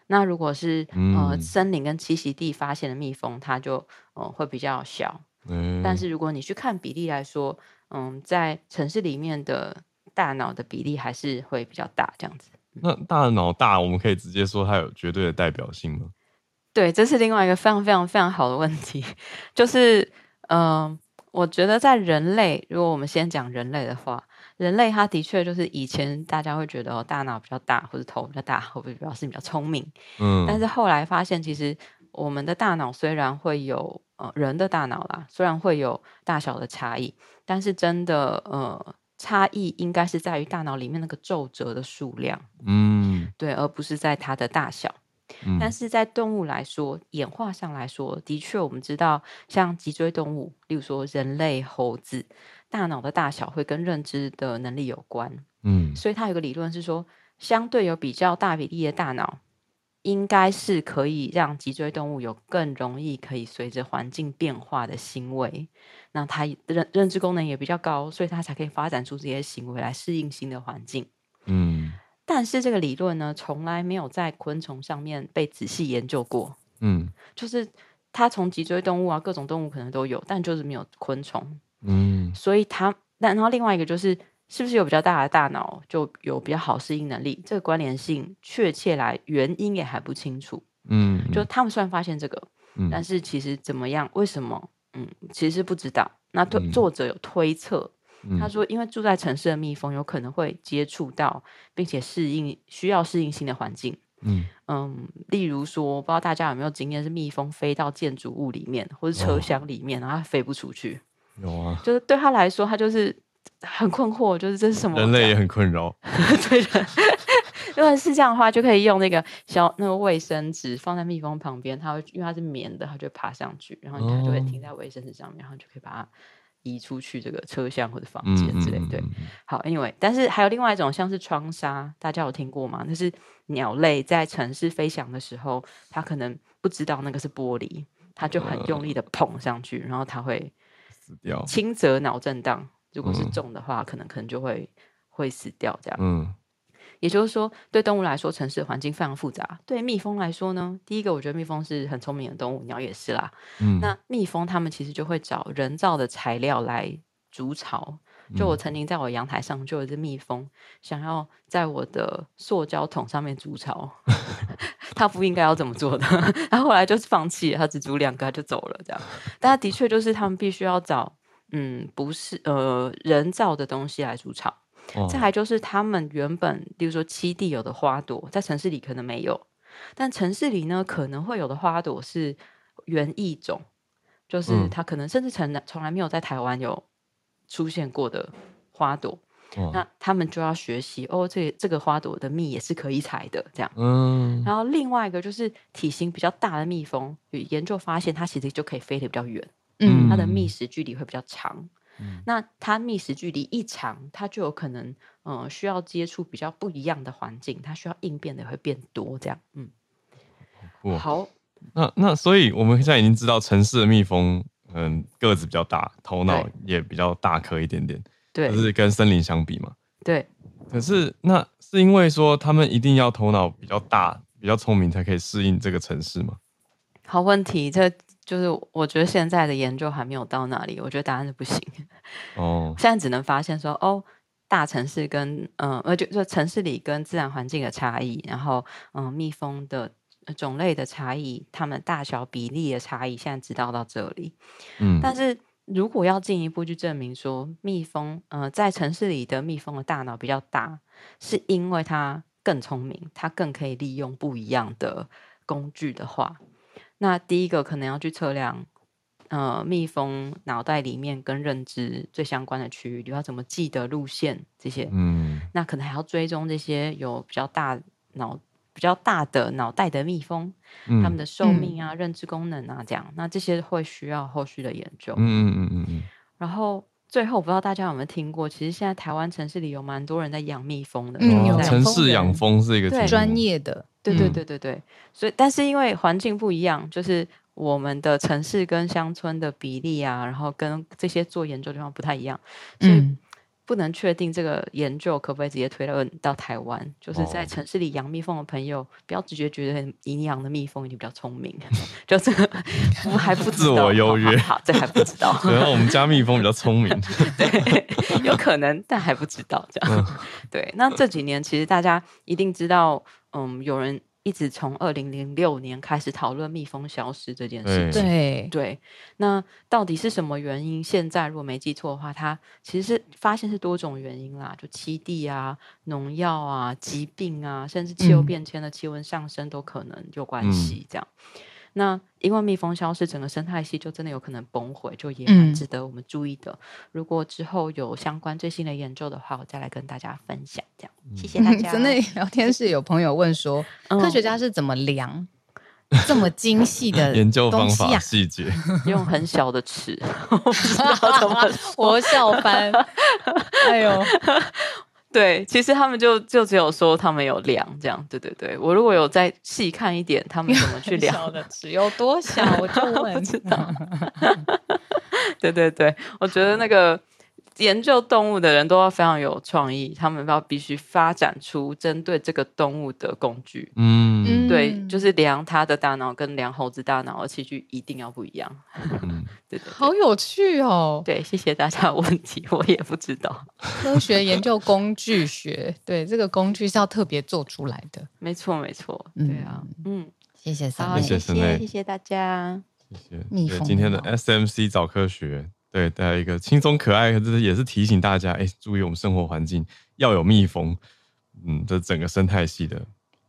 那如果是呃森林跟栖息地发现的蜜蜂，它就呃会比较小。嗯，但是如果你去看比例来说，嗯、呃，在城市里面的。大脑的比例还是会比较大，这样子。那大脑大，我们可以直接说它有绝对的代表性吗？对，这是另外一个非常非常非常好的问题。就是，嗯、呃，我觉得在人类，如果我们先讲人类的话，人类它的确就是以前大家会觉得哦，大脑比较大或者头比较大，会 不会表示比较聪明？嗯。但是后来发现，其实我们的大脑虽然会有呃人的大脑啦，虽然会有大小的差异，但是真的呃。差异应该是在于大脑里面那个皱褶的数量，嗯，对，而不是在它的大小。嗯，但是在动物来说，演化上来说，的确我们知道，像脊椎动物，例如说人类、猴子，大脑的大小会跟认知的能力有关。嗯，所以它有个理论是说，相对有比较大比例的大脑。应该是可以让脊椎动物有更容易可以随着环境变化的行为，那它认认知功能也比较高，所以它才可以发展出这些行为来适应新的环境。嗯，但是这个理论呢，从来没有在昆虫上面被仔细研究过。嗯，就是它从脊椎动物啊，各种动物可能都有，但就是没有昆虫。嗯，所以他，但然后另外一个就是。是不是有比较大的大脑就有比较好适应能力？这个关联性确切来原因也还不清楚。嗯，就他们虽然发现这个，嗯，但是其实怎么样？为什么？嗯，其实不知道。那作作者有推测，嗯，他说，因为住在城市的蜜蜂有可能会接触到，并且适应需要适应新的环境。嗯嗯，例如说，不知道大家有没有经验，是蜜蜂飞到建筑物里面或者车厢里面，哦，然后它飞不出去。有啊，就是对他来说，他就是。很困惑，就是这是什么？人类也很困扰。对的，如果是这样的话，就可以用那个小那个卫生纸放在蜜蜂旁边，它会因为它是棉的，它就爬上去，然后它就会停在卫生纸上面，然后就可以把它移出去这个车厢或者房间之类。对，好，Anyway，但是还有另外一种，像是窗纱，大家有听过吗？那是鸟类在城市飞翔的时候，它可能不知道那个是玻璃，它就很用力的碰上去，然后它会死掉，轻则脑震荡。如果是重的话，嗯、可能可能就会会死掉这样。嗯，也就是说，对动物来说，城市的环境非常复杂。对蜜蜂来说呢，第一个，我觉得蜜蜂是很聪明的动物，鸟也是啦。嗯，那蜜蜂它们其实就会找人造的材料来筑巢。就我曾经在我阳台上就有一只蜜蜂，想要在我的塑胶桶上面筑巢，它不应该要这么做的。他后来就是放弃了，它只煮两个他就走了这样。但他的确就是他们必须要找。嗯，不是呃人造的东西来筑巢，哦、再来就是他们原本，比如说七地有的花朵，在城市里可能没有，但城市里呢可能会有的花朵是原异种，就是它可能甚至从来从来没有在台湾有出现过的花朵，哦、那他们就要学习哦，这这个花朵的蜜也是可以采的，这样，嗯，然后另外一个就是体型比较大的蜜蜂，有研究发现它其实就可以飞得比较远。嗯，它的。觅食距离会比较长，嗯，那它觅食距离一长，它就有可能，呃，需要接触比较不一样的环境，它需要应变的会变多，这样，嗯，好，那那所以我们现在已经知道城市的蜜蜂嗯个子比较大，头脑也比较大颗一点点，对，就是跟森林相比嘛。对。可是那是因为说他们一定要头脑比较大、比较聪明才可以适应这个城市吗？好问题，这就是我觉得现在的研究还没有到那里。我觉得答案是不行。哦，现在只能发现说，哦，大城市跟嗯，呃，就就城市里跟自然环境的差异，然后嗯，蜜蜂的种类的差异，它们大小比例的差异，现在知道到这里。嗯，但是。如果要进一步去证明说蜜蜂，呃，在城市里的蜜蜂的大脑比较大，是因为它更聪明，它更可以利用不一样的工具的话，那第一个可能要去测量，呃，蜜蜂脑袋里面跟认知最相关的区域，你要怎么记得路线这些，嗯，那可能还要追踪这些有比较大脑。比较大的脑袋的蜜蜂，嗯、它们的寿命啊、嗯、认知功能啊，这样，那这些会需要后续的研究。嗯嗯嗯嗯。然后最后，不知道大家有没有听过，其实现在台湾城市里有蛮多人在养蜜蜂的。嗯，有城市养蜂是一个专业的。对对对对对。所以，但是因为环境不一样，就是我们的城市跟乡村的比例啊，然后跟这些做研究的地方不太一样，所以。嗯不能确定这个研究可不可以直接推论到台湾，就是在城市里养蜜蜂的朋友，不要直觉觉得你养的蜜蜂一定比较聪明，就这个 还不知道。自我优越，好，这还不知道。可能我们家蜜蜂比较聪明，对，有可能，但还不知道这样。对，那这几年其实大家一定知道，嗯，有人。一直从二零零六年开始讨论蜜蜂消失这件事情。对对，那到底是什么原因？现在如果没记错的话，它其实是发现是多种原因啦，就栖地啊、农药啊、疾病啊，甚至气候变迁的气温上升都可能有关系。这样。嗯那因为蜜蜂消失，整个生态系就真的有可能崩毁，就也蛮值得我们注意的。嗯、如果之后有相关最新的研究的话，我再来跟大家分享。这样，嗯、谢谢大家。真的聊天室有朋友问说，嗯、科学家是怎么量 这么精细的研究方法细节？用很小的尺，我笑翻。哎呦。对，其实他们就就只有说他们有量这样，对对对。我如果有再细看一点，他们怎么去量的只有多小，我就 问。不知道。对对对，我觉得那个。研究动物的人都要非常有创意，他们要必须发展出针对这个动物的工具。嗯，对，就是量它的大脑跟量猴子大脑的器具一定要不一样。嗯，对，对对，好有趣哦。对，谢谢大家的问题，我也不知道。科学研究工具学，对，这个工具是要特别做出来的。没错，没错。对啊，嗯，谢谢三位，谢谢，谢谢大家，谢谢。蜜蜂，今天的 SMC 早科学。对，带来一个轻松可爱，可是也是提醒大家，哎，注意我们生活环境要有蜜蜂，嗯，这整个生态系的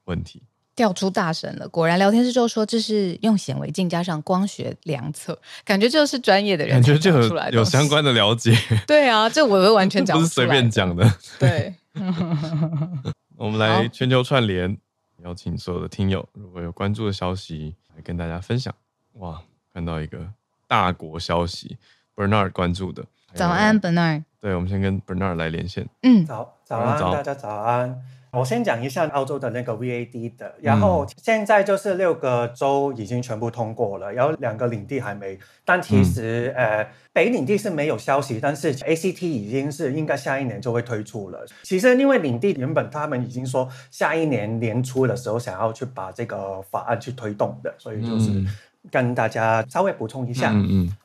问题。调出大神了，果然聊天室就说这是用显微镜加上光学量测，感觉就是专业的人，感觉就有有相关的了解。对啊，这我会完全 讲不是随便讲的。对，我们来全球串联，邀请所有的听友，如果有关注的消息来跟大家分享。哇，看到一个大国消息。Bernard 关注的，早安，Bernard。对，我们先跟 Bernard 来连线。嗯，早早安，大家早安。我先讲一下澳洲的那个 VAD 的，然后现在就是六个州已经全部通过了，然后两个领地还没。但其实，嗯、呃，北领地是没有消息，但是 ACT 已经是应该下一年就会推出了。其实因为领地原本他们已经说下一年年初的时候想要去把这个法案去推动的，所以就是跟大家稍微补充一下。嗯嗯。嗯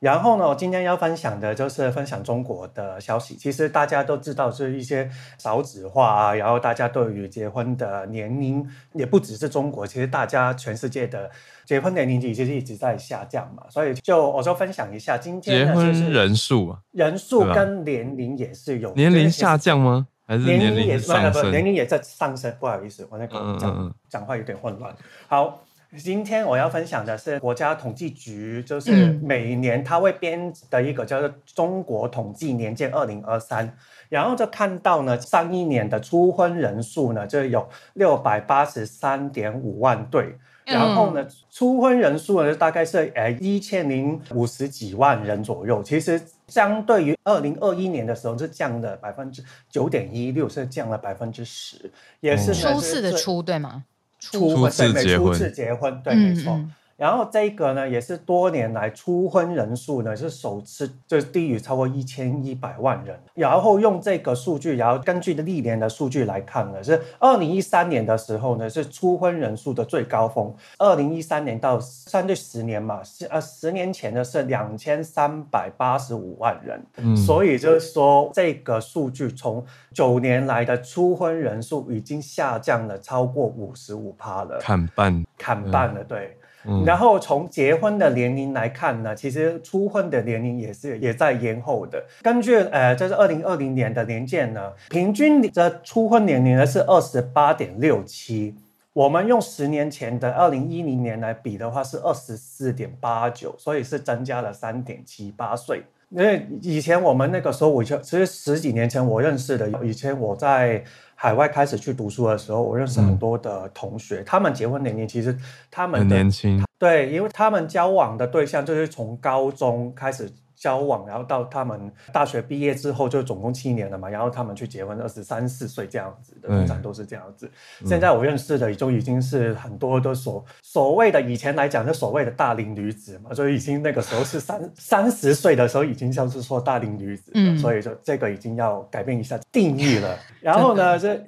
然后呢，我今天要分享的就是分享中国的消息。其实大家都知道，是一些少子化啊，然后大家对于结婚的年龄也不只是中国，其实大家全世界的结婚年龄其实一直在下降嘛。所以就我就分享一下，今天结婚人数啊，人数跟年龄也是有年龄下降吗？还是年龄也上升？年龄也在上升。不好意思，我那个讲讲话有点混乱。好。今天我要分享的是国家统计局，就是每年他会编的一个叫做《中国统计年鉴二零二三》，然后就看到呢，上一年的初婚人数呢就有六百八十三点五万对，然后呢，初婚人数呢大概是呃一千零五十几万人左右，其实相对于二零二一年的时候是降了百分之九点一六，是降了百分之十，也是初次的初对吗？初次结婚，初次结婚，对，没错。然后这个呢，也是多年来初婚人数呢是首次就是低于超过一千一百万人。然后用这个数据，然后根据历年的数据来看呢，是二零一三年的时候呢是初婚人数的最高峰。二零一三年到相对十年嘛，是呃十年前呢是两千三百八十五万人。嗯，所以就是说这个数据从九年来的初婚人数已经下降了超过五十五趴了，砍半，砍半了，对。然后从结婚的年龄来看呢，其实初婚的年龄也是也在延后的。根据呃，这是二零二零年的年鉴呢，平均的初婚年龄呢是二十八点六七。我们用十年前的二零一零年来比的话是二十四点八九，所以是增加了三点七八岁。因为以前我们那个时候，我就其实十几年前我认识的，以前我在。海外开始去读书的时候，我认识很多的同学，他们结婚年龄其实他们很年轻，对，因为他们交往的对象就是从高中开始。交往，然后到他们大学毕业之后，就总共七年了嘛。然后他们去结婚，二十三四岁这样子的，通常都是这样子。嗯、现在我认识的就已经是很多都所所谓的以前来讲，就所谓的大龄女子嘛，所以已经那个时候是三 三十岁的时候，已经像是说大龄女子，嗯，所以说这个已经要改变一下定义了。然后呢，这。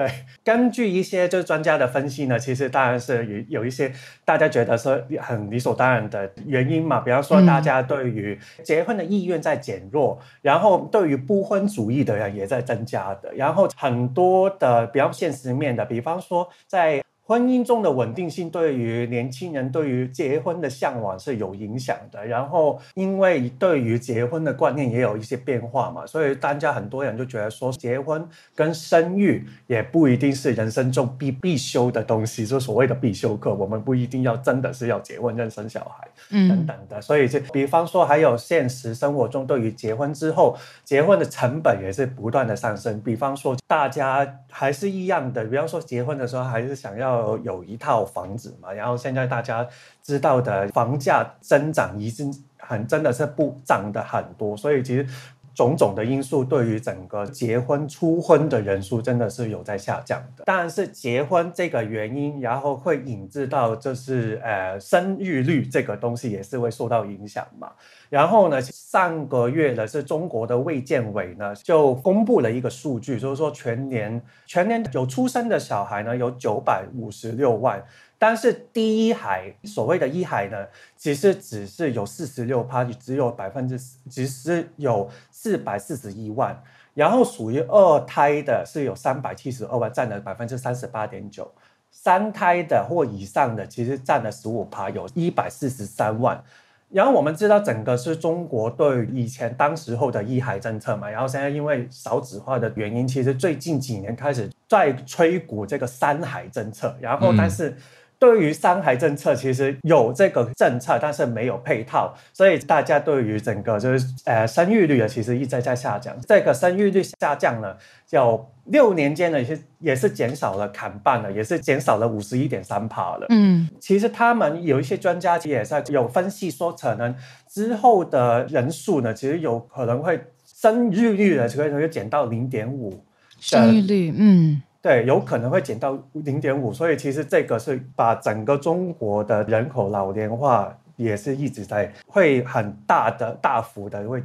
对，根据一些就是专家的分析呢，其实当然是有有一些大家觉得说很理所当然的原因嘛，比方说大家对于结婚的意愿在减弱，然后对于不婚主义的人也在增加的，然后很多的比较现实面的，比方说在。婚姻中的稳定性对于年轻人对于结婚的向往是有影响的，然后因为对于结婚的观念也有一些变化嘛，所以大家很多人就觉得说结婚跟生育也不一定是人生中必必修的东西，就所谓的必修课，我们不一定要真的是要结婚、认生小孩等等的，所以就比方说还有现实生活中对于结婚之后结婚的成本也是不断的上升，比方说大家还是一样的，比方说结婚的时候还是想要。有一套房子嘛，然后现在大家知道的房价增长已经很真的是不涨的很多，所以其实种种的因素对于整个结婚初婚的人数真的是有在下降的。当然是结婚这个原因，然后会引致到就是呃生育率这个东西也是会受到影响嘛。然后呢，上个月呢是中国的卫健委呢就公布了一个数据，就是说全年全年有出生的小孩呢有九百五十六万，但是第一孩所谓的一孩呢，其实只是有四十六趴，只有百分之只是有四百四十一万，然后属于二胎的是有三百七十二万，占了百分之三十八点九，三胎的或以上的其实占了十五趴，有一百四十三万。然后我们知道，整个是中国对以前当时候的一孩政策嘛，然后现在因为少子化的原因，其实最近几年开始在吹鼓这个三孩政策，然后但是。对于三孩政策，其实有这个政策，但是没有配套，所以大家对于整个就是呃生育率啊，其实一直在下降。这个生育率下降了，就六年间呢也是也是减少了砍半了，也是减少了五十一点三帕了。嗯，其实他们有一些专家也在有分析说，可能之后的人数呢，其实有可能会生育率呢，可能会减到零点五。生育率，嗯。对，有可能会减到零点五，所以其实这个是把整个中国的人口老龄化也是一直在会很大的大幅的会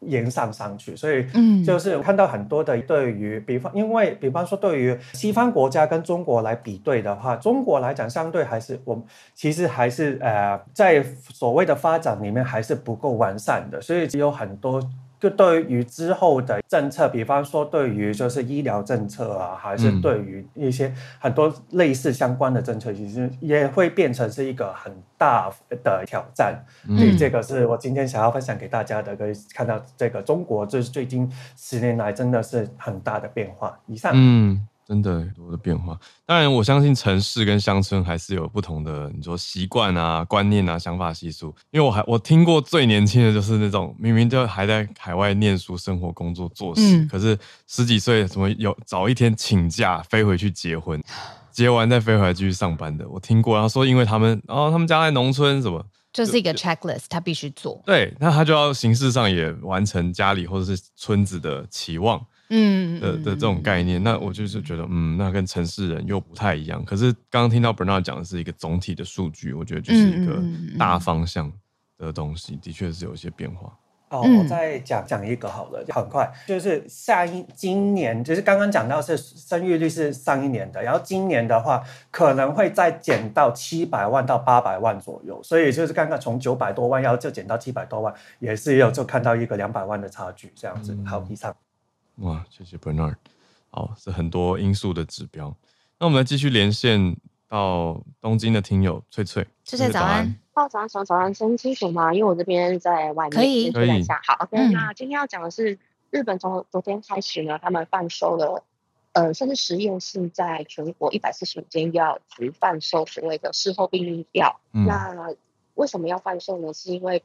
延上上去，所以嗯，就是看到很多的对于比方，因为比方说对于西方国家跟中国来比对的话，中国来讲相对还是我们其实还是呃在所谓的发展里面还是不够完善的，所以只有很多。就对于之后的政策，比方说对于就是医疗政策啊，还是对于一些很多类似相关的政策，其实也会变成是一个很大的挑战。所以这个是我今天想要分享给大家的，可以看到这个中国就是最近十年来真的是很大的变化。以上。嗯。真的很多的变化，当然我相信城市跟乡村还是有不同的，你说习惯啊、观念啊、想法习俗。因为我还我听过最年轻的就是那种明明就还在海外念书、生活、工作、做事，嗯、可是十几岁怎么有早一天请假飞回去结婚，结完再飞回来继续上班的，我听过。然后说因为他们，然后他们家在农村什么。就是一个 checklist，他必须做。对，那他就要形式上也完成家里或者是村子的期望，嗯的的这种概念。那我就是觉得，嗯，那跟城市人又不太一样。可是刚刚听到 Bernard 讲的是一个总体的数据，我觉得就是一个大方向的东西，的确是有一些变化。哦，我再讲讲一个好了，很快就是下一今年，就是刚刚讲到是生育率是上一年的，然后今年的话可能会再减到七百万到八百万左右，所以就是刚刚从九百多万要就减到七百多万，也是有就看到一个两百万的差距这样子。嗯、好，以上。哇，谢谢 Bernard。好，是很多因素的指标。那我们来继续连线到东京的听友翠翠，翠翠早安。报早上早上声清楚吗？因为我这边在外面，可以可以一下。好，OK、嗯。那今天要讲的是日本从昨天开始呢，他们贩售了，呃，甚至实验室在全国一百四十五间药局贩售所谓的事后避孕药。嗯、那为什么要贩售呢？是因为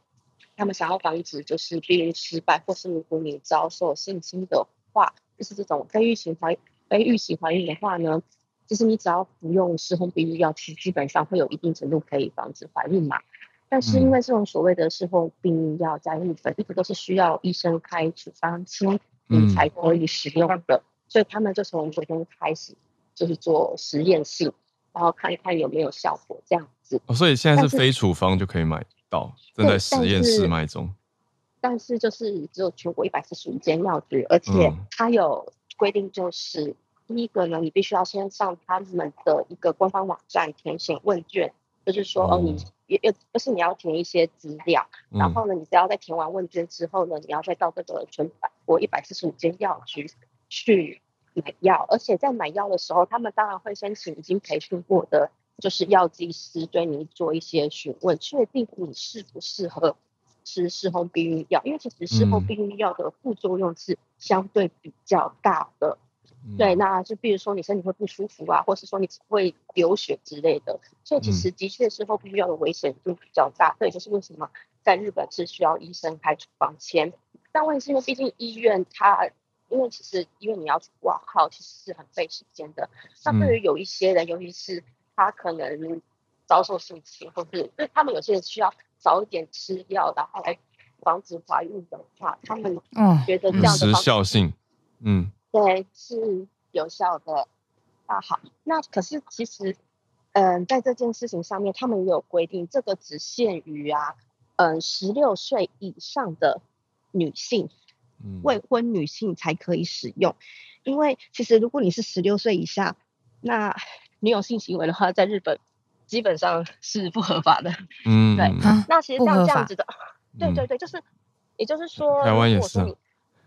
他们想要防止就是避孕失败，或是如果你遭受性侵的话，就是这种非预期怀非预期怀孕的话呢？就是你只要服用事后避孕药，其实基本上会有一定程度可以防止怀孕嘛。但是因为这种所谓的事后避孕药在日本一直都是需要医生开处方签你才可以使用的，嗯、所以他们就从昨天开始就是做实验性，然后看一看有没有效果这样子。哦，所以现在是非处方就可以买到，正在实验室卖中。但是就是只有全国一百四十五间药局，而且它有规定就是。第一个呢，你必须要先上他们的一个官方网站填写问卷，就是说哦，你也也不是你要填一些资料，然后呢，你只要在填完问卷之后呢，你要再到这个全国一百四十五间药局去买药，而且在买药的时候，他们当然会先请已经培训过的，就是药剂师对你做一些询问，确定你适不适合吃事后避孕药，因为其实事后避孕药的副作用是相对比较大的。对，那就比如说你身体会不舒服啊，或是说你会流血之类的，所以其实的确事后避孕药的危险度比较大。这也就是为什么在日本是需要医生开处方签。但问题是因为毕竟医院它，因为其实因为你要去挂号，其实是很费时间的。那对于有一些人，尤其是他可能遭受性侵，或是他们有些人需要早一点吃药，然后来防止怀孕的话，他们觉得这样的时效性，嗯。对，是有效的啊。好，那可是其实，嗯，在这件事情上面，他们也有规定，这个只限于啊，嗯，十六岁以上的女性，未婚女性才可以使用。因为其实如果你是十六岁以下，那 你有性行为的话，在日本基本上是不合法的。嗯，对。那其实像这样子的，对对对，就是，也就是说，台湾也是。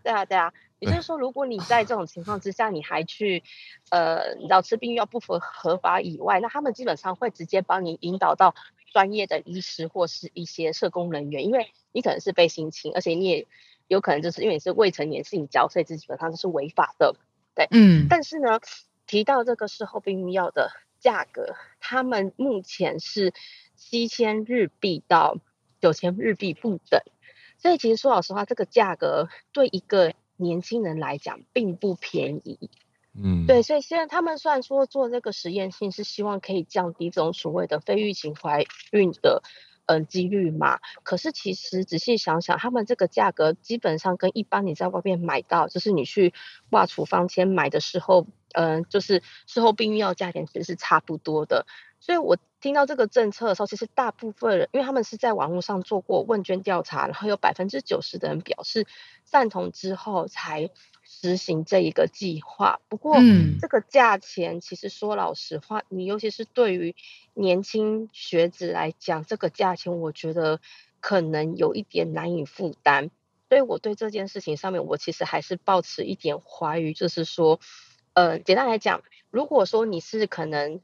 对啊，对啊。也就是说，如果你在这种情况之下，你还去，呃，你知道吃避孕药不符合法以外，那他们基本上会直接帮你引导到专业的医师或是一些社工人员，因为你可能是被性侵，而且你也有可能就是因为你是未成年性交，所以这基本上就是违法的，对，嗯。但是呢，提到这个事后避孕药的价格，他们目前是七千日币到九千日币不等，所以其实说老实话，这个价格对一个年轻人来讲并不便宜，嗯，对，所以现在他们虽然说做这个实验性是希望可以降低这种所谓的非预期怀孕的嗯几率嘛，可是其实仔细想想，他们这个价格基本上跟一般你在外面买到，就是你去挂处方签买的时候，嗯，就是事后避孕药价钱其实是差不多的。所以我听到这个政策的时候，其实大部分人，因为他们是在网络上做过问卷调查，然后有百分之九十的人表示赞同之后才实行这一个计划。不过，这个价钱其实说老实话，你尤其是对于年轻学子来讲，这个价钱我觉得可能有一点难以负担。所以我对这件事情上面，我其实还是抱持一点怀疑，就是说，呃，简单来讲，如果说你是可能。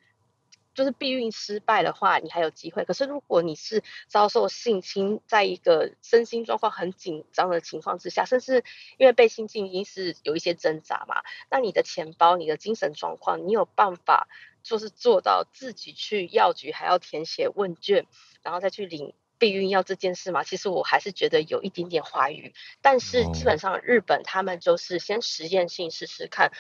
就是避孕失败的话，你还有机会。可是如果你是遭受性侵，在一个身心状况很紧张的情况之下，甚至因为被性侵已经是有一些挣扎嘛，那你的钱包、你的精神状况，你有办法就是做到自己去药局还要填写问卷，然后再去领避孕药这件事嘛？其实我还是觉得有一点点怀疑。但是基本上日本他们就是先实验性试试看。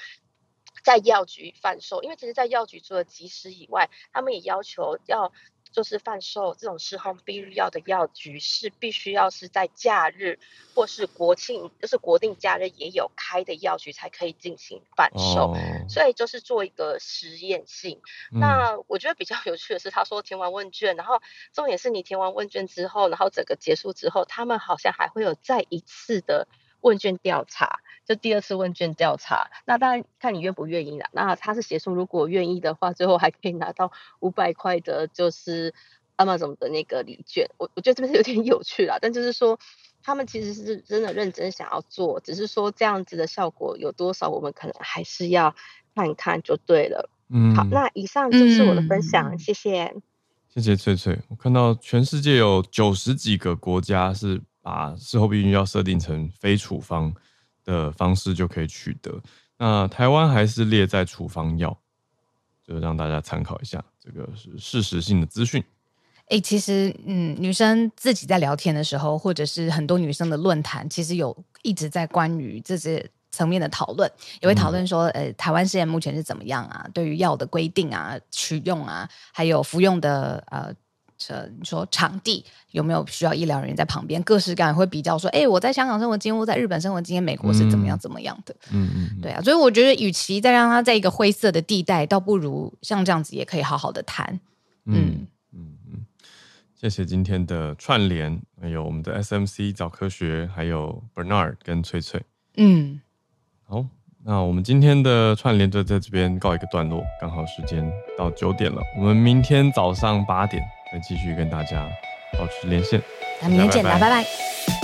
在药局贩售，因为其实，在药局除了及时以外，他们也要求要就是贩售这种事后避孕药的药局是必须要是在假日或是国庆，就是国定假日也有开的药局才可以进行贩售。哦、所以就是做一个实验性。嗯、那我觉得比较有趣的是，他说填完问卷，然后重点是你填完问卷之后，然后整个结束之后，他们好像还会有再一次的问卷调查，就第二次问卷调查。那当然看你愿不愿意啦。那他是写说，如果愿意的话，最后还可以拿到五百块的，就是 Amazon 的那个礼券。我我觉得这边是有点有趣啦，但就是说他们其实是真的认真想要做，只是说这样子的效果有多少，我们可能还是要看一看就对了。嗯，好，那以上就是我的分享，嗯、谢谢。谢谢翠翠，我看到全世界有九十几个国家是把事后避孕药设定成非处方的方式就可以取得，那台湾还是列在处方药，就让大家参考一下，这个是事实性的资讯。哎、欸，其实，嗯，女生自己在聊天的时候，或者是很多女生的论坛，其实有一直在关于这些。层面的讨论也会讨论说，呃，台湾现在目前是怎么样啊？对于药的规定啊、取用啊，还有服用的呃，这你说场地有没有需要医疗人员在旁边？各式各样会比较说，哎，我在香港生活经验，我在日本生活经验，美国是怎么样怎么样的？嗯嗯，对啊，所以我觉得，与其再让他在一个灰色的地带，倒不如像这样子也可以好好的谈。嗯嗯嗯，谢谢今天的串联，还有我们的 SMC 早科学，还有 Bernard 跟翠翠。嗯。好，那我们今天的串联就在这边告一个段落，刚好时间到九点了。我们明天早上八点再继续跟大家保持连线。那明天见，拜拜拜。